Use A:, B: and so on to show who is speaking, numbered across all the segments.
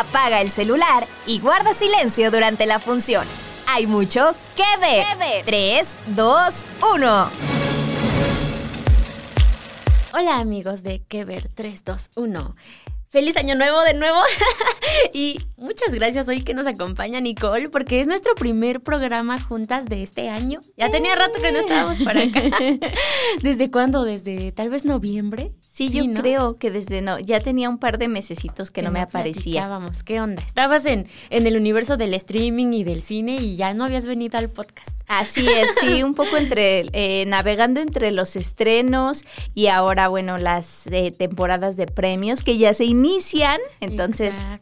A: apaga el celular y guarda silencio durante la función. Hay mucho que ver. 3, 2, 1.
B: Hola amigos de Que ver 321. Feliz año nuevo de nuevo. y muchas gracias hoy que nos acompaña Nicole, porque es nuestro primer programa juntas de este año. Ya tenía rato que no estábamos para acá. ¿Desde cuándo? ¿Desde tal vez noviembre?
C: Sí, yo creo que desde no, ya tenía un par de mesecitos que, no me aparecía.
B: Vamos, ¿qué onda? Estabas en, en el universo del streaming y del cine y ya no habías venido al podcast.
C: Así es, sí, un poco entre, eh, navegando entre los estrenos y ahora, bueno, las eh, temporadas de premios que ya se inician. Entonces,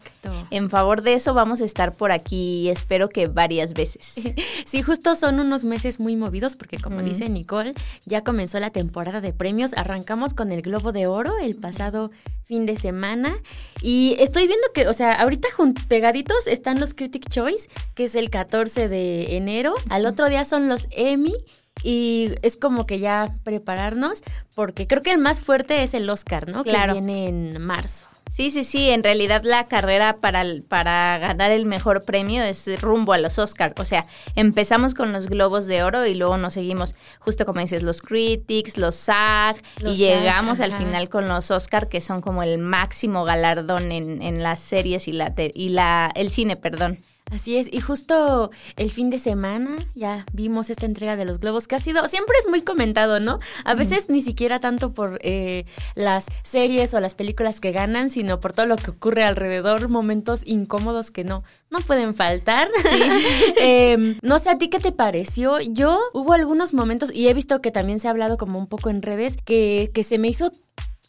C: en favor de eso vamos a estar por aquí, espero que varias veces.
B: Sí, justo son unos meses muy movidos porque como dice Nicole, ya comenzó la temporada de premios. Arrancamos con el Globo de Oro el pasado fin de semana y estoy viendo que, o sea, ahorita pegaditos están los Critic Choice, que es el 14 de enero. Al otro día son los Emmy y es como que ya prepararnos porque creo que el más fuerte es el Oscar, ¿no?
C: Claro.
B: Que viene en marzo.
C: Sí, sí, sí, en realidad la carrera para, para ganar el mejor premio es rumbo a los Oscars. O sea, empezamos con los Globos de Oro y luego nos seguimos, justo como dices, los Critics, los SAG, y llegamos al final con los Oscars, que son como el máximo galardón en, en las series y, la, y la, el cine, perdón.
B: Así es, y justo el fin de semana ya vimos esta entrega de los globos que ha sido, siempre es muy comentado, ¿no? A veces ni siquiera tanto por eh, las series o las películas que ganan, sino por todo lo que ocurre alrededor, momentos incómodos que no, no pueden faltar. Em, no sé, ¿a ti qué te pareció? Yo hubo algunos momentos, y he visto que también se ha hablado como un poco en redes, que, que se me hizo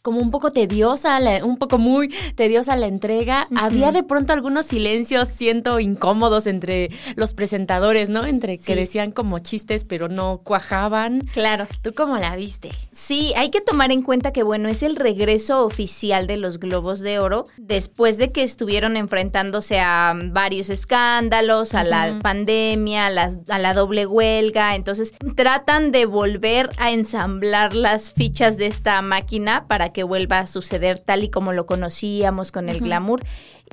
B: como un poco tediosa, un poco muy tediosa la entrega. Había de pronto algunos silencios, siento, incómodos entre los presentadores, ¿no? Entre que decían como chistes, pero no cuajaban.
C: Claro.
B: ¿Tú cómo la viste?
C: Sí, hay que tomar en cuenta que, bueno, es el regreso oficial de los Globos de Oro después de que estuvieron enfrentándose a varios escándalos, a la pandemia, a, a la doble huelga. Entonces, tratan de volver a ensamblar las fichas de esta máquina para que vuelva a suceder tal y como lo conocíamos con el glamour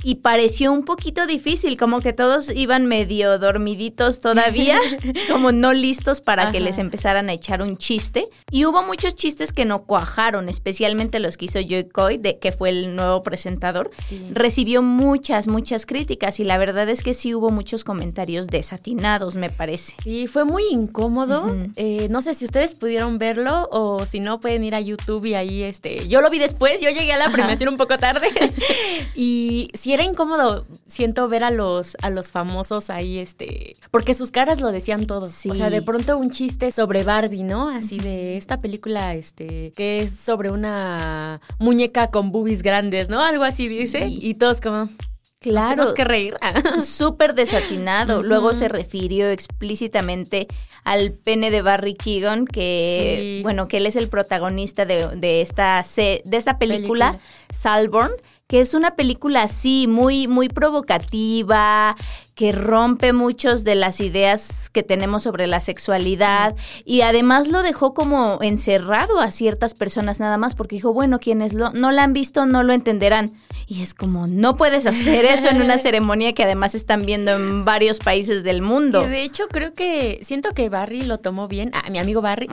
C: y pareció un poquito difícil, como que todos iban medio dormiditos todavía, como no listos para que les empezaran a echar un chiste. Y hubo muchos chistes que no cuajaron, especialmente los que hizo Joy Coy, de, que fue el nuevo presentador. Recibió muchas, muchas críticas y la verdad es que sí hubo muchos comentarios desatinados, me parece.
B: Sí, fue muy incómodo. Eh, no sé si ustedes pudieron verlo o si no pueden ir a YouTube y ahí, este, yo lo vi después, yo llegué a la premiación un poco tarde y sí era incómodo, siento ver a los, a los famosos ahí, este, porque sus caras lo decían todo. O sea, de pronto un chiste sobre Barbie, ¿no? Así de esta película, este, que es sobre una muñeca con boobies grandes, ¿no? Algo así dice. Y todos como... Claro. Tenemos que reír.
C: Súper desatinado. Luego se refirió explícitamente al pene de Barry Keegan, que, bueno, que él es el protagonista de, de esta, de esta película, película. Salborn, que es una película así, muy, muy provocativa, que rompe muchos de las ideas que tenemos sobre la sexualidad y además lo dejó como encerrado a ciertas personas nada más porque dijo, bueno, quienes lo, no la han visto no lo entenderán. Y es como, no puedes hacer eso en una ceremonia que además están viendo en varios países del mundo.
B: Y de hecho, creo que siento que Barry lo tomó bien, ah, mi amigo Barry,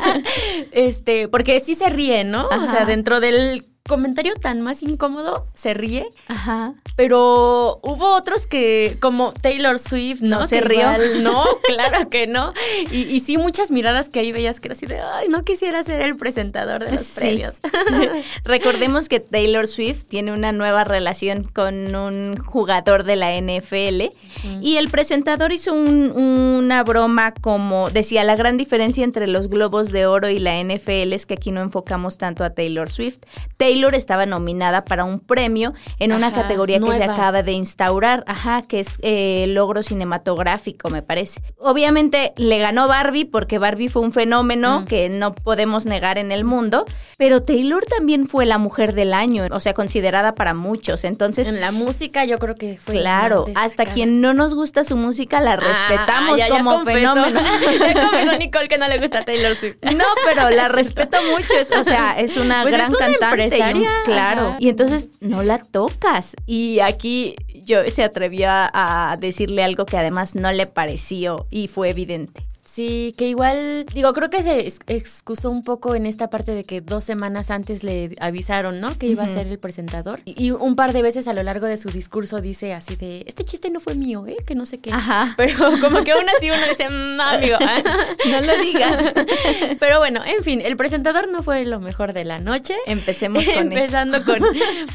B: este, porque sí se ríe, ¿no? O sea, dentro del comentario tan más incómodo, se ríe. Ajá. Pero hubo otros que, como Taylor Swift, ¿no?
C: se rió.
B: no, claro que no. Y, sí, muchas miradas que ahí veías que era así de, ay, no quisiera ser el presentador de los premios.
C: Recordemos que Taylor Swift tiene una nueva relación con un jugador de la NFL y el presentador hizo una broma como, decía, la gran diferencia entre los globos de oro y la NFL es que aquí no enfocamos tanto a Taylor Swift. Taylor estaba nominada para un premio en una categoría que se acaba de instaurar, ajá, que es eh, logro cinematográfico, me parece. Obviamente le ganó Barbie porque Barbie fue un fenómeno mm. que no podemos negar en el mundo, pero Taylor también fue la mujer del año, o sea, considerada para muchos. Entonces,
B: en la música yo creo que fue
C: Claro, hasta quien no nos gusta su música la ah, respetamos como fenómeno.
B: ya confesó Nicole que no le gusta Taylor Swift.
C: No, pero la respeto mucho, o sea, es una pues gran cantante claro. Y entonces no la tocas. Y aquí yo se atrevió a decirle algo que además no le pareció y fue evidente.
B: Sí, que igual, digo, creo que se excusó un poco en esta parte de que dos semanas antes le avisaron, ¿no? Que iba a ser el presentador. Y, un par de veces a lo largo de su discurso dice así de, este chiste no fue mío, ¿eh? Que no sé qué. Ajá. Pero como que aún así uno dice, no, amigo,
C: no lo digas.
B: Pero bueno, en fin, el presentador no fue lo mejor de la noche.
C: Empecemos con
B: Empezando con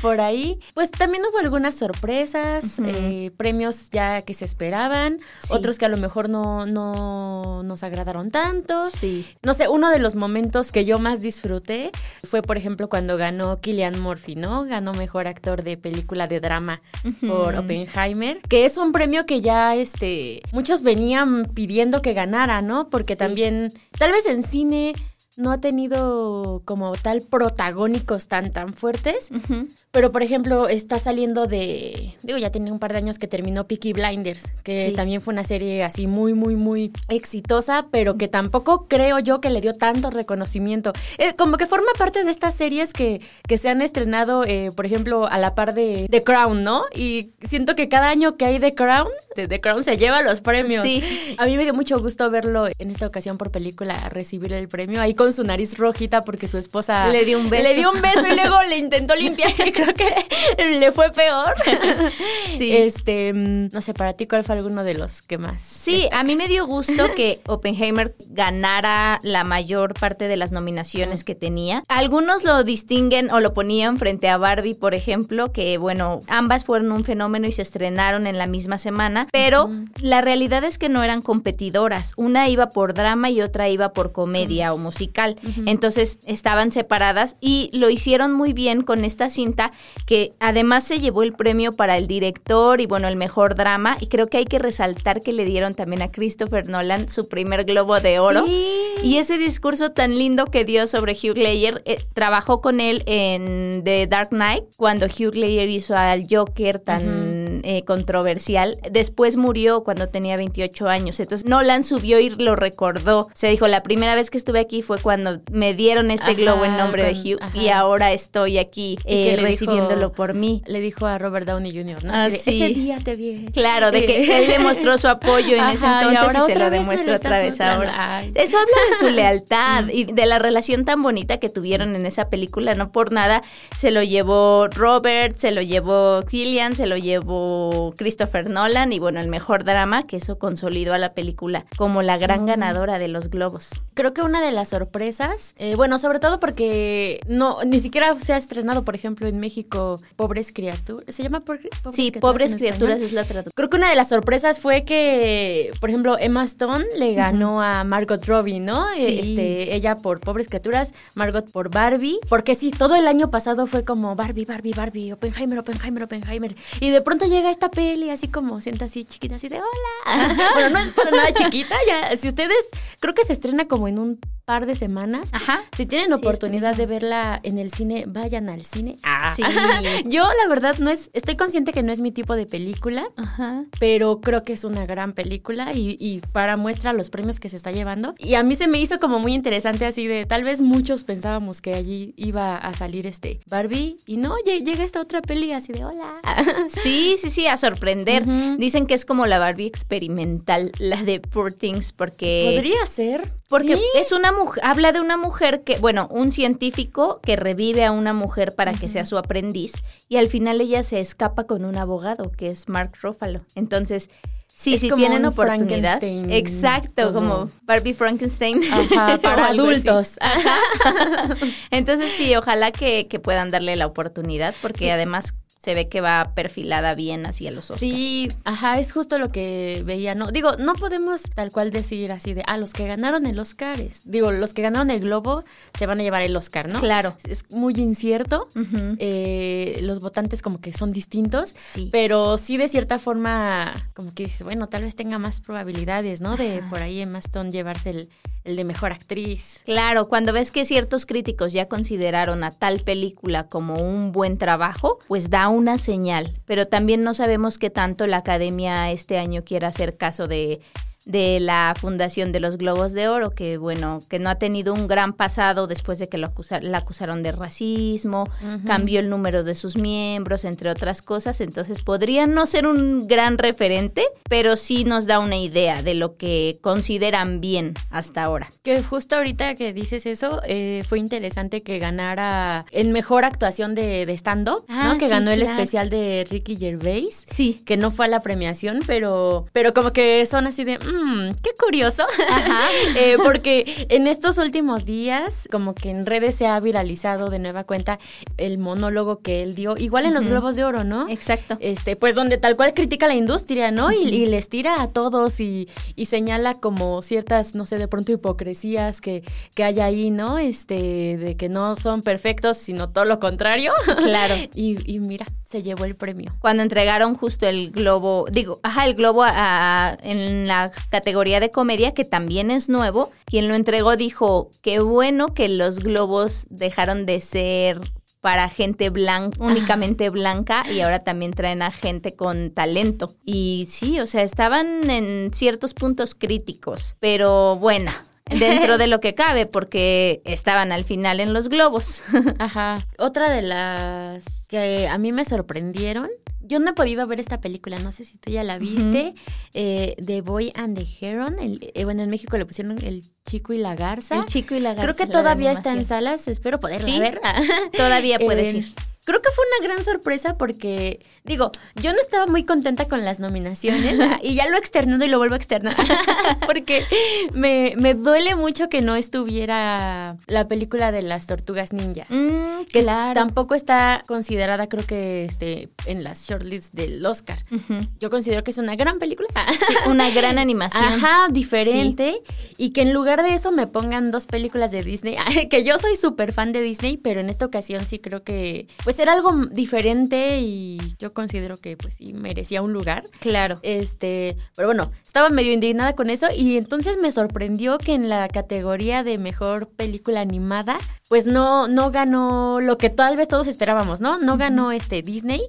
B: por ahí. Pues también hubo algunas sorpresas, eh, premios ya que se esperaban, otros que a lo mejor no, no nos agradaron tanto.
C: Sí.
B: No sé, uno de los momentos que yo más disfruté fue, por ejemplo, cuando ganó Killian Murphy, ¿no? Ganó mejor actor de película de drama por Oppenheimer, que es un premio que ya este muchos venían pidiendo que ganara, ¿no? Porque también tal vez en cine no ha tenido como tal protagónicos tan tan fuertes. Pero, por ejemplo, está saliendo de. Digo, ya tiene un par de años que terminó Peaky Blinders, que también fue una serie así muy, muy, muy exitosa, pero que tampoco creo yo que le dio tanto reconocimiento. Eh, como que forma parte de estas series que, que se han estrenado, eh, por ejemplo, a la par de The Crown, ¿no? Y siento que cada año que hay The Crown, The Crown se lleva los premios. Sí. A mí me dio mucho gusto verlo en esta ocasión por película recibir el premio, ahí con su nariz rojita porque su esposa.
C: Le dio un beso.
B: Le dio un beso y luego le intentó limpiar creo que le fue peor. Sí. Este, mm, no sé, para ti, ¿cuál fue alguno de los que más?
C: Sí, a mí me dio gusto que Oppenheimer ganara la mayor parte de las nominaciones que tenía. Algunos lo distinguen o lo ponían frente a Barbie, por ejemplo, que bueno, ambas fueron un fenómeno y se estrenaron en la misma semana, pero la realidad es que no eran competidoras. Una iba por drama y otra iba por comedia o musical. Entonces estaban separadas y lo hicieron muy bien con esta cinta que además se llevó el premio para el director y bueno, el mejor drama. Y creo que hay que resaltar que le dieron también a Christopher Nolan su primer globo de oro. Y ese discurso tan lindo que dio sobre Hugh Ledger, eh, trabajó con él en The Dark Knight, cuando Hugh Ledger hizo al Joker tan eh, controversial. Después murió cuando tenía 28 años. Entonces Nolan subió y lo recordó. Se dijo, la primera vez que estuve aquí fue cuando me dieron este globo en nombre de Hugh y ahora estoy aquí eh, recibiéndolo por mí.
B: Le dijo a Robert Downey Jr., ¿no? Ah, ese día te vi.
C: Claro, de que él demostró su apoyo en ese entonces y, se lo demuestra otra vez ahora. Eso habla de su lealtad y de la relación tan bonita que tuvieron en esa película. No por nada se lo llevó Robert, se lo llevó Killian, se lo llevó Christopher Nolan y bueno, el mejor drama que eso consolidó a la película como la gran ganadora de los globos.
B: Creo que una de las sorpresas, eh, bueno, sobre todo porque no ni siquiera se ha estrenado, por ejemplo, en México Pobres Criaturas. ¿Se llama Pobres
C: Sí, Pobres Criaturas es la traducción.
B: Creo que una de las sorpresas fue que, por ejemplo, Emma Stone le ganó a Margot Robbie, ¿no? Este, ella por Pobres Criaturas, Margot por Barbie. Porque sí, todo el año pasado fue como Barbie, Barbie, Barbie, Oppenheimer, Oppenheimer, Oppenheimer. Y de pronto llega esta peli así como sienta así chiquita, así de hola. bueno, no es para nada chiquita, ya. Si ustedes, creo que se estrena como en un par de semanas. Ajá. Si tienen oportunidad de verla en el cine, vayan al cine. Ah. Sí. Yo, la verdad, no es. Estoy consciente que no es mi tipo de película. Ajá. Pero creo que es una gran película y, para muestra los premios que se está llevando. Y a mí se me hizo como muy interesante, así de. Tal vez muchos pensábamos que allí iba a salir este Barbie. Y no, llega esta otra peli así de hola.
C: Sí, sí, sí, a sorprender. Dicen que es como la Barbie experimental, la de Poor Things, porque.
B: Podría ser.
C: Porque es una mujer, habla de una mujer que, bueno, un científico que revive a una mujer para que sea su aprendiz y al final ella se escapa con un abogado que es Mark Ruffalo. Entonces, sí, sí tienen oportunidad. Exacto, como Barbie Frankenstein.
B: para adultos.
C: Entonces, sí, ojalá que, que puedan darle la oportunidad porque además se ve que va perfilada bien hacia los ojos.
B: Sí, ajá, es justo lo que veía, ¿no? Digo, no podemos tal cual decir así de, ah, los que ganaron el Oscar, es, digo, los que ganaron el Globo se van a llevar el Oscar, ¿no?
C: Claro.
B: Es muy incierto, eh, los votantes como que son distintos, pero sí de cierta forma, como que dices, bueno, tal vez tenga más probabilidades, ¿no? De por ahí en Maston llevarse el, el de mejor actriz.
C: Claro, cuando ves que ciertos críticos ya consideraron a tal película como un buen trabajo, pues da una señal, pero también no sabemos qué tanto la academia este año quiera hacer caso de, de la fundación de los Globos de Oro, que bueno, que no ha tenido un gran pasado después de que lo la acusaron de racismo, cambió el número de sus miembros, entre otras cosas, entonces podría no ser un gran referente, pero sí nos da una idea de lo que consideran bien hasta ahora.
B: Que justo ahorita que dices eso, eh, fue interesante que ganara en mejor actuación de, stand-up, ¿no? Ah, que ganó el especial de Ricky Gervais.
C: Sí.
B: Que no fue a la premiación, pero, pero como que son así de, mmm, qué curioso. Ajá. Eh, porque en estos últimos días, como que en redes se ha viralizado de nueva cuenta el monólogo que él dio, igual en los Globos de Oro, ¿no?
C: Exacto.
B: Este, pues donde tal cual critica la industria, ¿no? y, les tira a todos y, y, señala como ciertas, no sé, de pronto hipocresías que, que hay ahí, ¿no? Este, de que no son perfectos, sino todo lo contrario.
C: Claro.
B: y, y mira, se llevó el premio.
C: Cuando entregaron justo el globo, digo, ajá, el globo en la categoría de comedia, que también es nuevo, quien lo entregó dijo, qué bueno que los globos dejaron de ser para gente blanca, únicamente blanca, y ahora también traen a gente con talento. Y sí, o sea, estaban en ciertos puntos críticos, pero bueno, dentro de lo que cabe, porque estaban al final en los globos.
B: Ajá. Otra de las que a mí me sorprendieron. Yo no he podido ver esta película, no sé si tú ya la viste, eh, The Boy and the Heron. Eh, bueno, en México le pusieron El Chico y la Garza.
C: El Chico y la Garza.
B: Creo que todavía está en salas, espero poderla ver.
C: todavía puedes eh, ir.
B: Creo que fue una gran sorpresa porque, digo, yo no estaba muy contenta con las nominaciones y ya lo externado y lo vuelvo a externar porque me, me, duele mucho que no estuviera la película de las tortugas ninja.
C: Mm, que
B: tampoco está considerada, creo que, este, en las shortlists del Oscar. Yo considero que es una gran película.
C: una gran animación.
B: Ajá, diferente. Y que en lugar de eso me pongan dos películas de Disney, que yo soy súper fan de Disney, pero en esta ocasión sí creo que pues era algo diferente y yo considero que pues sí merecía un lugar.
C: Claro.
B: Este, pero bueno, estaba medio indignada con eso y entonces me sorprendió que en la categoría de mejor película animada pues no no ganó lo que tal vez todos esperábamos, ¿no? No ganó este Disney.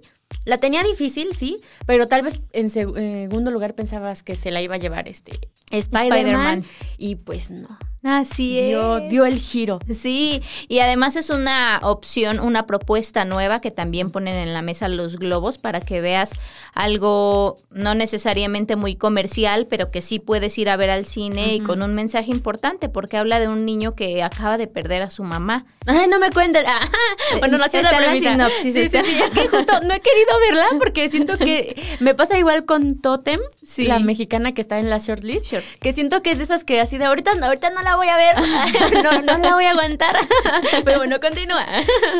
B: La tenía difícil, sí, pero tal vez en segundo lugar pensabas que se la iba a llevar este Spider-Man y pues no.
C: Así
B: dio,
C: es.
B: Dio el giro.
C: Sí, y además es una opción, una propuesta nueva que también ponen en la mesa los globos para que veas algo no necesariamente muy comercial, pero que sí puedes ir a ver al cine y con un mensaje importante, porque habla de un niño que acaba de perder a su mamá.
B: Ay, no me cuentes. Ah, bueno, no
C: está la, sinopsis.
B: Sí, sí, sí, es que justo no he querido verla porque siento que me pasa igual con Totem, la mexicana que está en la shortlist, que siento que es de esas que así de ahorita, ahorita no la voy a ver, no, no la voy a aguantar. Pero bueno, continúa.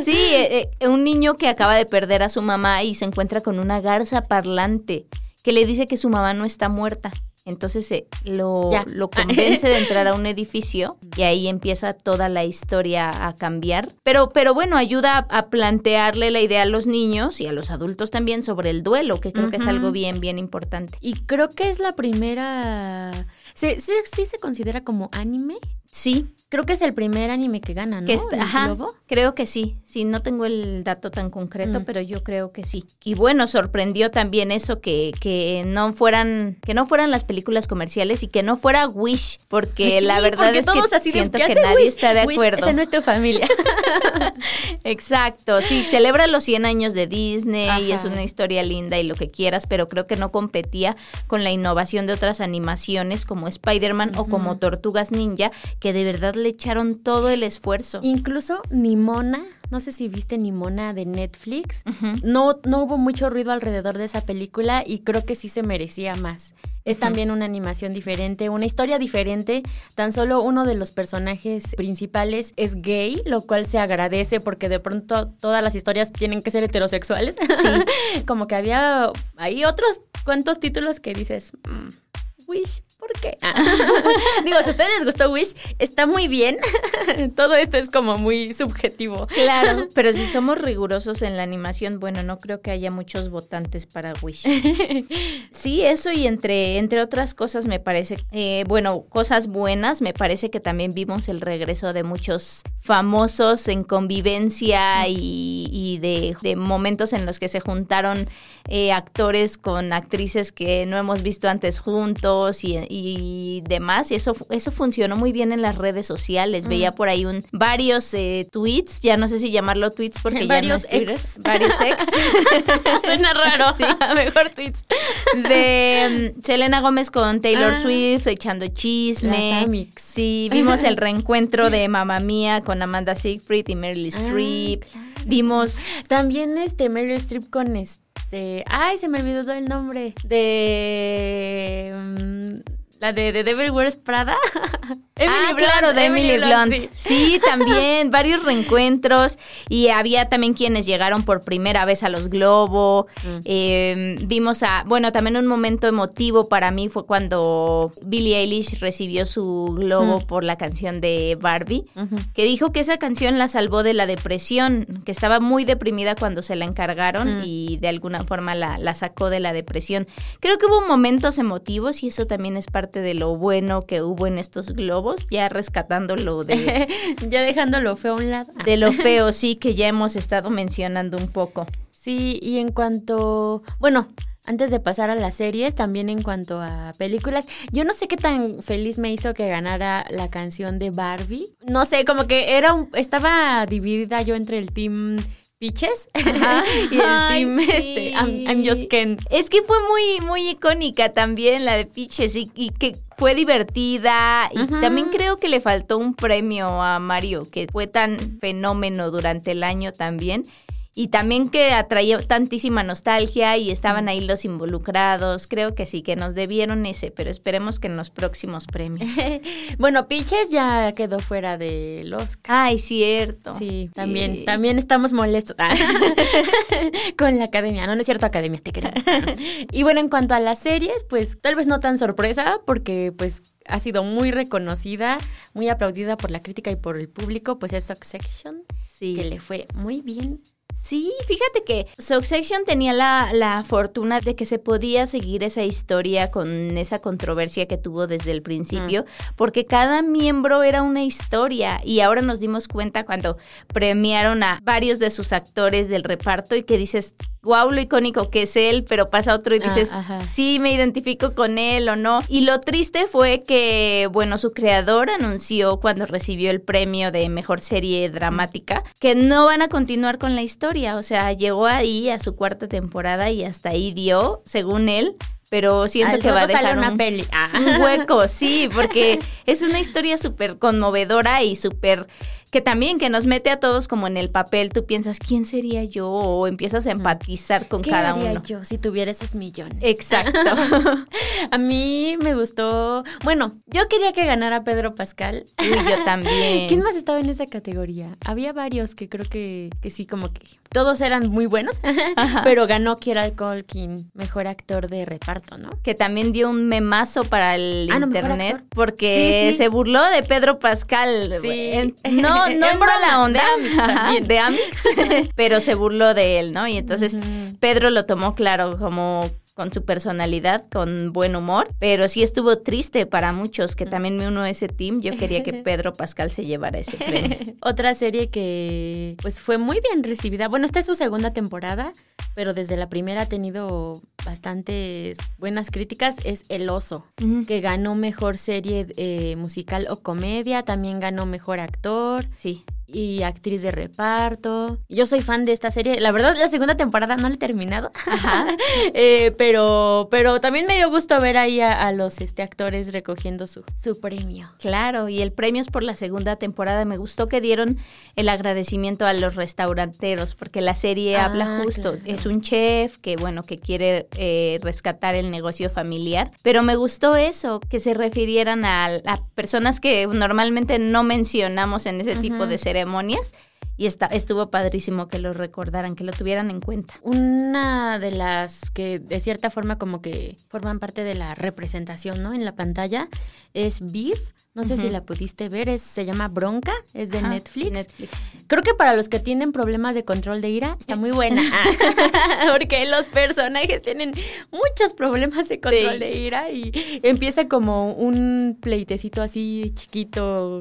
C: Sí, eh, eh, un niño que acaba de perder a su mamá y se encuentra con una garza parlante que le dice que su mamá no está muerta. Entonces eh, lo, lo, convence de entrar a un edificio y ahí empieza toda la historia a cambiar. Pero, pero bueno, ayuda a, plantearle la idea a los niños y a los adultos también sobre el duelo, que creo que es algo bien, bien importante.
B: Y creo que es la primera ¿Sí, sí, se considera como anime?
C: Sí.
B: Creo que es el primer anime que gana, ¿no? Que
C: ajá, creo que sí. Sí, no tengo el dato tan concreto, mm. pero yo creo que sí. Y bueno, sorprendió también eso que, que no fueran que no fueran las películas comerciales y que no fuera Wish, porque la verdad es
B: todos
C: que
B: así
C: siento que nadie está de acuerdo.
B: Wish es nuestra familia.
C: Exacto, sí, celebra los 100 años de Disney y es una historia linda y lo que quieras, pero creo que no competía con la innovación de otras animaciones como Spider-Man o como Tortugas Ninja, que de verdad le echaron todo el esfuerzo.
B: Incluso Nimona, no sé si viste Nimona de Netflix, no, no hubo mucho ruido alrededor de esa película y creo que sí se merecía más. Es también una animación diferente, una historia diferente. Tan solo uno de los personajes principales es gay, lo cual se agradece porque de pronto todas las historias tienen que ser heterosexuales. Sí. Como que había hay otros cuantos títulos que dices, mm, Wish, ¿por qué? Ah. Digo, si a ustedes les gustó Wish, está muy bien. Todo esto es como muy subjetivo.
C: Claro, pero si somos rigurosos en la animación, bueno, no creo que haya muchos votantes para Wish. Sí, eso y entre, entre otras cosas me parece, eh, bueno, cosas buenas, me parece que también vimos el regreso de muchos famosos en convivencia y, de, momentos en los que se juntaron eh, actores con actrices que no hemos visto antes juntos videos y, y demás. Y eso, eso funcionó muy bien en las redes sociales. Veía
B: Mm.
C: por ahí un varios eh, tweets, ya no sé si llamarlo tweets porque
B: Varios
C: ya no es
B: ex.
C: Varios ex.
B: Suena raro.
C: Sí.
B: Mejor tweets.
C: de mm, Selena Gómez con Taylor
B: Ah.
C: Swift echando chisme.
B: Las.
C: Sí, vimos el reencuentro de Mamma Mía con Amanda Siegfried y Meryl Streep. Vimos
B: También este Meryl Streep con este. Ay, se me olvidó el nombre. De. La de, de Devil Wears Prada.
C: ah, claro, de Emily, Blunt.
B: sí.
C: Sí. también, varios reencuentros. Y había también quienes llegaron por primera vez a los Globo.
B: Mm.
C: Eh, vimos a. Bueno, también un momento emotivo para mí fue cuando Billie Eilish recibió su Globo
B: Mm.
C: por la canción de Barbie. Que dijo que esa canción la salvó de la depresión, que estaba muy deprimida cuando se la encargaron
B: Mm.
C: y de alguna forma la, la sacó de la depresión. Creo que hubo momentos emotivos y eso también es parte de lo bueno que hubo en estos globos, ya rescatándolo de,
B: ya dejándolo feo a un lado.
C: de lo feo, sí, que ya hemos estado mencionando un poco.
B: Sí, y en cuanto, bueno, antes de pasar a las series, también en cuanto a películas, yo no sé qué tan feliz me hizo que ganara la canción de Barbie. No sé, como que era un, estaba dividida yo entre el team Peaches y el
C: Ay,
B: team
C: sí.
B: este, I'm, I'm Just Ken.
C: Es que fue muy, muy icónica también la de Peaches y, y que fue divertida. Y también creo que le faltó un premio a Mario, que fue tan fenómeno durante el año también. Y también que atraía tantísima nostalgia y estaban ahí los involucrados. Creo que sí, que nos debieron ese, pero esperemos que en los próximos premios.
B: bueno, Peaches ya quedó fuera del Oscar.
C: Ay, cierto.
B: Sí, también,
C: Sí.
B: también estamos molestos Ah. con la academia. No, no es cierto, academia, te queremos. y bueno, en cuanto a las series, pues tal vez no tan sorpresa, porque pues ha sido muy reconocida, muy aplaudida por la crítica y por el público, pues es Succession,
C: Sí.
B: que le fue muy bien.
C: Sí, fíjate que Succession tenía la, la fortuna de que se podía seguir esa historia con esa controversia que tuvo desde el principio, porque cada miembro era una historia y ahora nos dimos cuenta cuando premiaron a varios de sus actores del reparto y que dices, wow, lo icónico que es él, pero pasa otro y
B: Ah,
C: dices, sí, me identifico con él o no. Y lo triste fue que, bueno, su creador anunció cuando recibió el premio de mejor serie dramática que no van a continuar con la historia. O sea, llegó ahí a su cuarta temporada y hasta ahí dio, según él. Pero siento
B: Al
C: que va a dejar
B: una
C: un,
B: peli. Ah.
C: un hueco, sí, porque es una historia súper conmovedora y súper que también que nos mete a todos como en el papel. Tú piensas, ¿quién sería yo? O empiezas a empatizar con
B: ¿Qué
C: cada
B: haría
C: uno.
B: yo si tuviera esos millones?
C: Exacto.
B: A mí me gustó. Bueno, yo quería que ganara Pedro Pascal.
C: Uy, yo también.
B: ¿Quién más estaba en esa categoría? Había varios que creo que, que sí, como que todos eran muy buenos, pero ganó Kieran Culkin, mejor actor de reparto, ¿no?
C: Que también dio un memazo para el
B: Ah,
C: internet porque
B: Sí, sí.
C: se burló de Pedro Pascal.
B: Sí.
C: En- no, no
B: En
C: en mala onda,
B: de Amix
C: Ajá,
B: también.
C: de Amix, pero se burló de él, ¿no? Y entonces. Pedro lo tomó claro como con su personalidad, con buen humor, pero sí estuvo triste para muchos que también me uno a ese team. Yo quería que Pedro Pascal se llevara ese premio.
B: Otra serie que pues fue muy bien recibida. Bueno, esta es su segunda temporada, pero desde la primera ha tenido bastantes buenas críticas. Es El Oso, que ganó mejor serie eh, musical o comedia. También ganó mejor actor
C: Sí.
B: Y actriz de reparto. Yo soy fan de esta serie. La verdad, la segunda temporada no la he terminado. Eh, pero, pero también me dio gusto ver ahí a, a los este, actores recogiendo su, su premio.
C: Claro, y el premio es por la segunda temporada. Me gustó que dieron el agradecimiento a los restauranteros, porque la serie
B: Ah,
C: habla justo.
B: claro.
C: Es un chef que, bueno, que quiere eh, rescatar el negocio familiar. Pero me gustó eso, que se refirieran a, a personas que normalmente no mencionamos en ese tipo de ceremonias. Y está, estuvo padrísimo que lo recordaran, que lo tuvieran en cuenta.
B: Una de las que de cierta forma como que forman parte de la representación, ¿no? En la pantalla es Beef. No sé si la pudiste ver, es, se llama Bronca, es de Netflix.
C: Netflix.
B: Creo que para los que tienen problemas de control de ira, está muy buena. Porque los personajes tienen muchos problemas de control
C: Sí.
B: de ira y empieza como un pleitecito así chiquito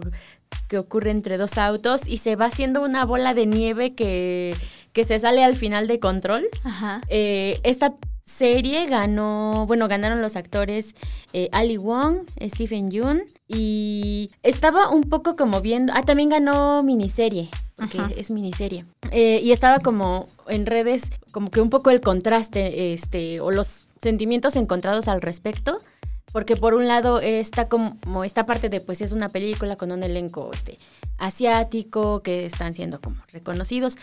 B: que ocurre entre dos autos y se va haciendo una bola de nieve que, que se sale al final de control.
C: Ajá.
B: Eh, esta serie ganó, bueno, ganaron los actores eh, Ali Wong, Stephen Yoon y estaba un poco como viendo, ah, también ganó miniserie, porque es miniserie. Eh, y estaba como en redes, como que un poco el contraste, este, o los sentimientos encontrados al respecto. Porque por un lado está como esta parte de pues es una película con un elenco este asiático que están siendo como reconocidos.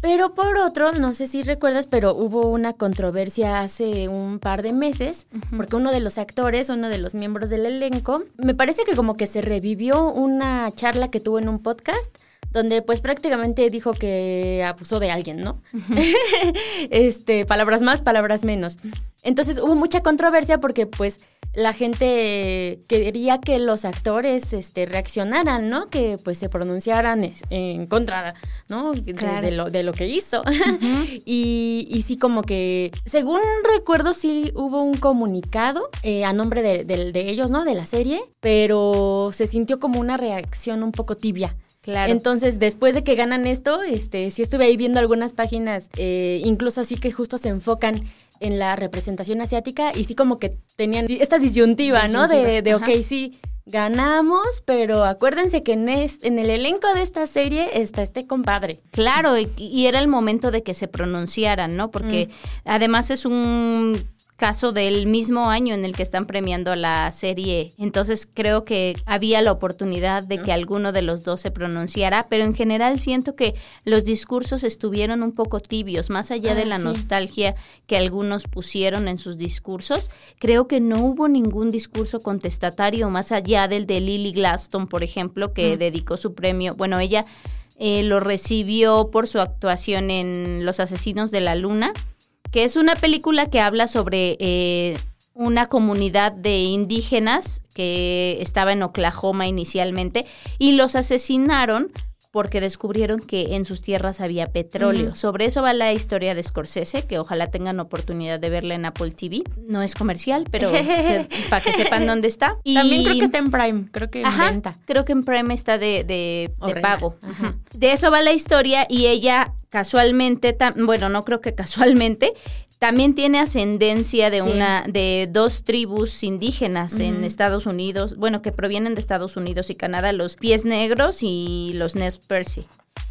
B: Pero por otro, no sé si recuerdas, pero hubo una controversia hace un par de meses, porque uno de los actores, uno de los miembros del elenco, me parece que como que se revivió una charla que tuvo en un podcast donde pues prácticamente dijo que abusó de alguien, ¿no? este, palabras más, palabras menos. Entonces hubo mucha controversia porque pues la gente quería que los actores este, reaccionaran, ¿no? Que pues se pronunciaran en contra, ¿no? De, lo, de lo que hizo. y, y, sí, como que, según recuerdo, sí hubo un comunicado eh, a nombre de, de ellos, ¿no? De la serie, pero se sintió como una reacción un poco tibia. Claro. Entonces, después de que ganan esto, este, sí estuve ahí viendo algunas páginas, eh, incluso así que justo se enfocan en la representación asiática y sí como que tenían esta disyuntiva, ¿no? De, de ok, sí, ganamos, pero acuérdense que en, en el elenco de esta serie está este compadre.
C: Claro, y, era el momento de que se pronunciaran, ¿no? Porque mm. además es un caso del mismo año en el que están premiando la serie. Entonces creo que había la oportunidad de que alguno de los dos se pronunciara, pero en general siento que los discursos estuvieron un poco tibios, más allá de ah, la nostalgia que algunos pusieron en sus discursos. Creo que no hubo ningún discurso contestatario más allá del de Lily Glaston, por ejemplo, que dedicó su premio. Bueno, ella eh, lo recibió por su actuación en Los Asesinos de la Luna que es una película que habla sobre eh, una comunidad de indígenas que estaba en Oklahoma inicialmente y los asesinaron porque descubrieron que en sus tierras había petróleo. Sobre eso va la historia de Scorsese, que ojalá tengan oportunidad de verla en Apple TV. No es comercial, pero para que sepan dónde está.
B: También creo que está en Prime, creo que
C: en Creo que en Prime está de, de, pago. De eso va la historia y ella casualmente, bueno, no creo que casualmente, también tiene ascendencia de una, de dos tribus indígenas en Estados Unidos, bueno, que provienen de Estados Unidos y Canadá, los pies negros y los Nez Percy.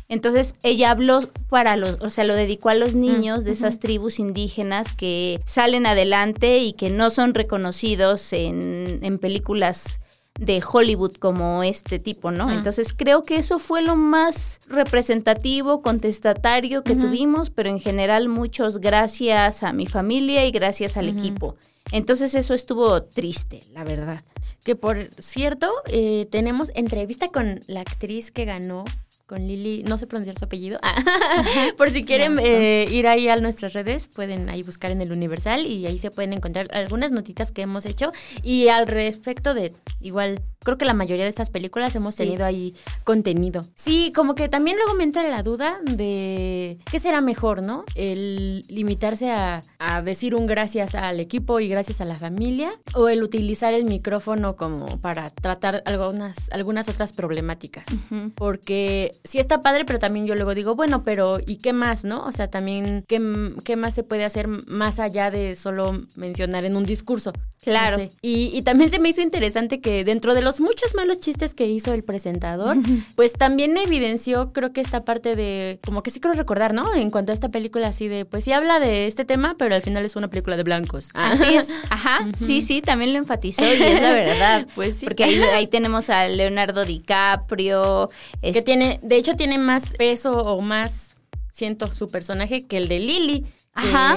C: Entonces ella habló para los, o sea, lo dedicó a los mm, niños de esas tribus indígenas que salen adelante y que no son reconocidos en, en películas de Hollywood como este tipo, ¿no? Entonces creo que eso fue lo más representativo, contestatario que tuvimos, pero en general muchos gracias a mi familia y gracias al equipo. Entonces eso estuvo triste, la verdad.
B: Que por cierto, eh, tenemos entrevista con la actriz que ganó con Lili, no sé pronunciar su apellido. Por si quieren eh, ir ahí a nuestras redes, pueden ahí buscar en el Universal y ahí se pueden encontrar algunas notitas que hemos hecho. Y al respecto de, igual, creo que la mayoría de estas películas hemos tenido ahí contenido. Sí, como que también luego me entra la duda de qué será mejor, ¿no? El limitarse a, decir un gracias al equipo y gracias a la familia o el utilizar el micrófono como para tratar algunas, algunas otras problemáticas. Porque sí está padre, pero también yo luego digo, bueno, pero ¿y qué más, no? O sea, también, ¿qué, qué más se puede hacer más allá de solo mencionar en un discurso?
C: Claro.
B: y, y, también se me hizo interesante que dentro de los muchos malos chistes que hizo el presentador, pues también evidenció, creo que esta parte de, como que sí quiero recordar, ¿no? En cuanto a esta película así de, pues sí habla de este tema, pero al final es una película de blancos.
C: Así es, ajá, sí, sí, también lo enfatizó y es la verdad. pues sí. Porque ahí, ahí tenemos a Leonardo DiCaprio.
B: Que tiene, de hecho tiene más peso o más, siento, su personaje que el de Lily.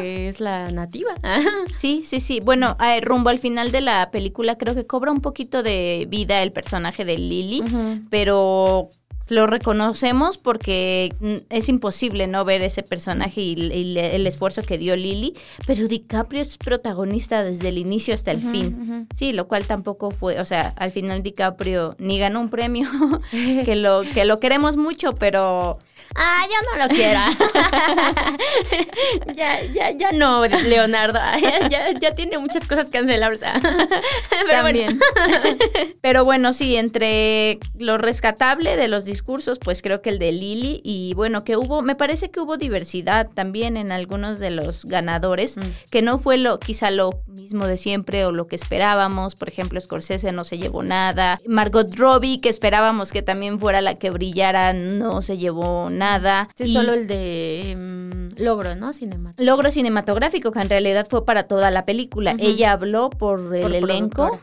B: Que es la nativa.
C: Sí, sí, sí. Bueno, rumbo al final de la película creo que cobra un poquito de vida el personaje de Lily, pero lo reconocemos porque mm, es imposible no ver ese personaje y, el esfuerzo que dio Lily, pero DiCaprio es protagonista desde el inicio hasta el fin. Sí, lo cual tampoco fue, o sea, al final DiCaprio ni ganó un premio, que lo que lo queremos mucho, pero
B: ah, ya no lo quiera. ya, ya, ya no, Leonardo. Ya, ya, tiene muchas cosas cancelables.
C: Pero También. Pero bueno, sí, entre lo rescatable de los discursos discursos, pues creo que el de Lily y bueno, que hubo, me parece que hubo diversidad también en algunos de los ganadores, mm. que no fue lo quizá lo mismo de siempre o lo que esperábamos, por ejemplo, Scorsese no se llevó nada, Margot Robbie que esperábamos que también fuera la que brillara, no se llevó nada.
B: Es solo el de mm, logro, ¿no? Cinematográfico.
C: Logro cinematográfico que en realidad fue para toda la película. Ella habló por el elenco,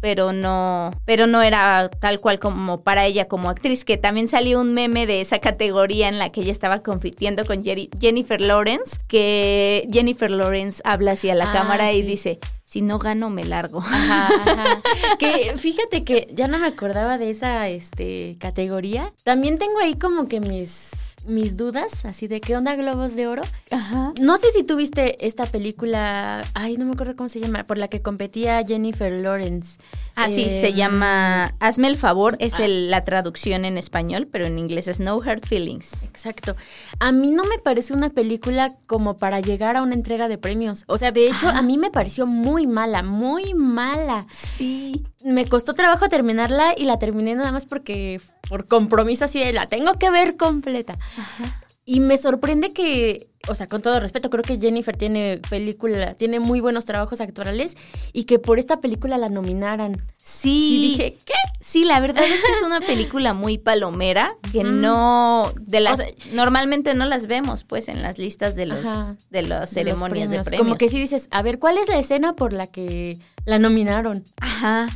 C: pero no pero no era tal cual como para ella como actriz, que también salió un meme de esa categoría en la que ella estaba compitiendo con Jennifer Lawrence, que Jennifer Lawrence habla hacia la ah, cámara y dice, si no gano me largo.
B: que fíjate que ya no me acordaba de esa este categoría. También tengo ahí como que mis mis dudas, así de qué onda Globos de Oro. Ajá. No sé si tuviste esta película, ay, no me acuerdo cómo se llama, por la que competía Jennifer Lawrence.
C: Ah, sí, se em, llama Hazme el favor, es ah. la traducción en español, pero en inglés es No Hard Feelings.
B: Exacto. A mí no me parece una película como para llegar a una entrega de premios. O sea, de hecho, a mí me pareció muy mala, muy mala.
C: Sí.
B: Me costó trabajo terminarla y la terminé nada más porque por compromiso así de la tengo que ver completa. Y me sorprende que, o sea, con todo respeto, creo que Jennifer tiene película, tiene muy buenos trabajos actorales y que por esta película la nominaran.
C: Sí.
B: dije, ¿qué?
C: Sí, la verdad es que es una película muy palomera que no de las normalmente no las vemos pues en las listas de los de las ceremonias de premios.
B: Como que sí dices, a ver, ¿cuál es la escena por la que la nominaron?
C: Ajá.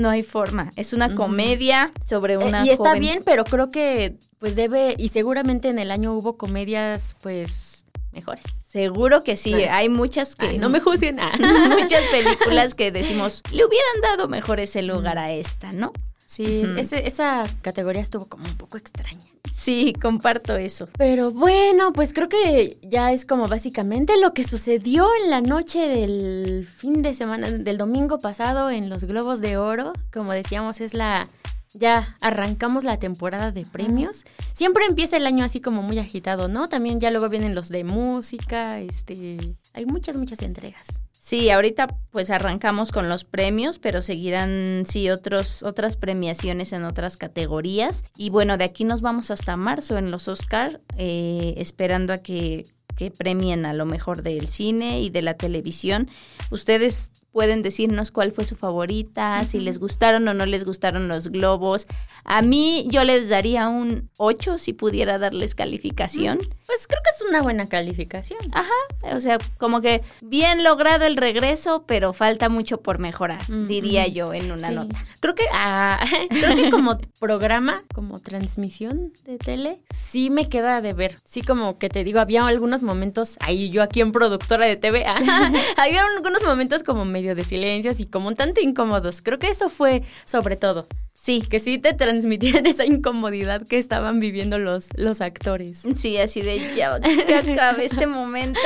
C: No hay forma. Es una comedia sobre eh, una.
B: y está bien, pero creo que pues debe, y seguramente en el año hubo comedias pues mejores.
C: Seguro que sí. Hay muchas que.
B: no me juzguen.
C: muchas películas que decimos, le hubieran dado mejor ese lugar a esta, ¿no?
B: Sí, esa categoría estuvo como un poco extraña.
C: Sí, comparto eso.
B: Pero bueno, pues creo que ya es como básicamente lo que sucedió en la noche del fin de semana, del domingo pasado en los Globos de Oro. Como decíamos, es la... Ya arrancamos la temporada de premios. Siempre empieza el año así como muy agitado, ¿no? También ya luego vienen los de música, este... Hay muchas, muchas entregas.
C: Sí, ahorita pues arrancamos con los premios, pero seguirán sí otros otras premiaciones en otras categorías y bueno de aquí nos vamos hasta marzo en los Oscar eh, esperando a que que premien a lo mejor del cine y de la televisión. Ustedes pueden decirnos cuál fue su favorita, si les gustaron o no les gustaron los globos. A mí yo les daría un 8 si pudiera darles calificación.
B: Pues creo que es una buena calificación.
C: Ajá, o sea, como que bien logrado el regreso, pero falta mucho por mejorar, diría yo en una nota.
B: Creo que, ah, creo que como programa, como transmisión de tele, sí me queda de ver. Sí, como que te digo, había algunos momentos, ahí yo aquí en productora de TV, había algunos momentos como me de silencios y como un tanto incómodos. Creo que eso fue sobre todo. Sí, que sí te transmitían esa incomodidad que estaban viviendo los, los actores.
C: Sí, así de ya que acabe este momento.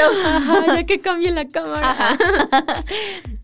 B: ya que cambie la cámara.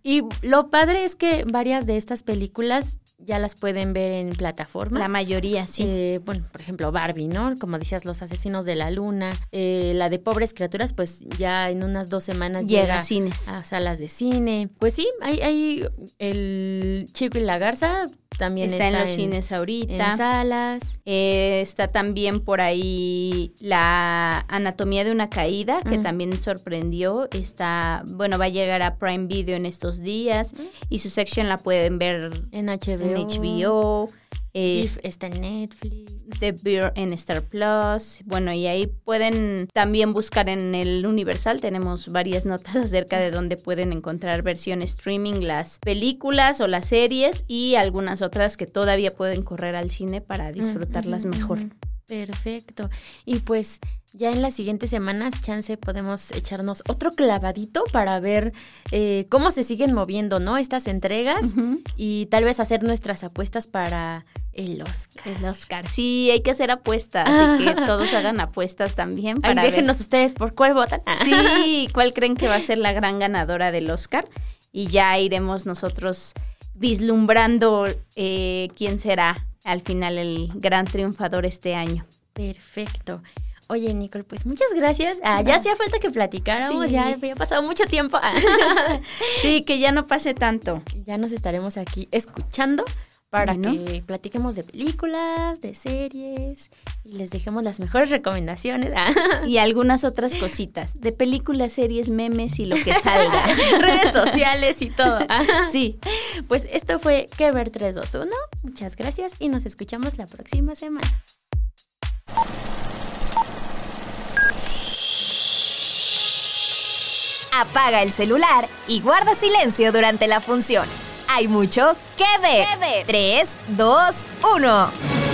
B: y lo padre es que varias de estas películas ya las pueden ver en plataformas.
C: La mayoría, sí.
B: Eh, bueno, por ejemplo, Barbie, ¿no? Como decías, Los Asesinos de la Luna. Eh, la de Pobres Criaturas, pues ya en unas dos semanas llega, a
C: cines.
B: A salas de cine. Pues sí, hay, hay el Chico y la Garza, también está,
C: en los cines ahorita.
B: En salas.
C: Eh, está también por ahí la Anatomía de una Caída, que también sorprendió. Está, bueno, va a llegar a Prime Video en estos días. Y su sección la pueden ver
B: en HBO.
C: En HBO.
B: Está en Netflix.
C: The Beer en Star Plus. Bueno, y ahí pueden también buscar en el Universal. Tenemos varias notas acerca de dónde pueden encontrar versión streaming, las películas o las series y algunas otras que todavía pueden correr al cine para disfrutarlas mejor.
B: Perfecto. Y pues ya en las siguientes semanas, chance, podemos echarnos otro clavadito para ver eh, cómo se siguen moviendo, ¿no? Estas entregas y tal vez hacer nuestras apuestas para el Oscar.
C: El Oscar, sí, hay que hacer apuestas, así que todos hagan apuestas también.
B: Para déjenos ustedes por cuál votan.
C: Sí, cuál creen que va a ser la gran ganadora del Oscar y ya iremos nosotros vislumbrando eh, quién será al final el gran triunfador este año.
B: Perfecto. Oye, Nicole, pues muchas gracias. Ah, ya hacía falta que platicáramos, ya había pasado mucho tiempo.
C: sí, que ya no pase tanto.
B: Ya nos estaremos aquí escuchando para que platiquemos de películas, de series y les dejemos las mejores recomendaciones.
C: y algunas otras cositas, de películas, series, memes y lo que salga.
B: Redes sociales y todo.
C: sí.
B: Pues esto fue Que ver 321. Muchas gracias y nos escuchamos la próxima semana.
A: Apaga el celular y guarda silencio durante la función. Hay mucho que ver. 3, 2, 1.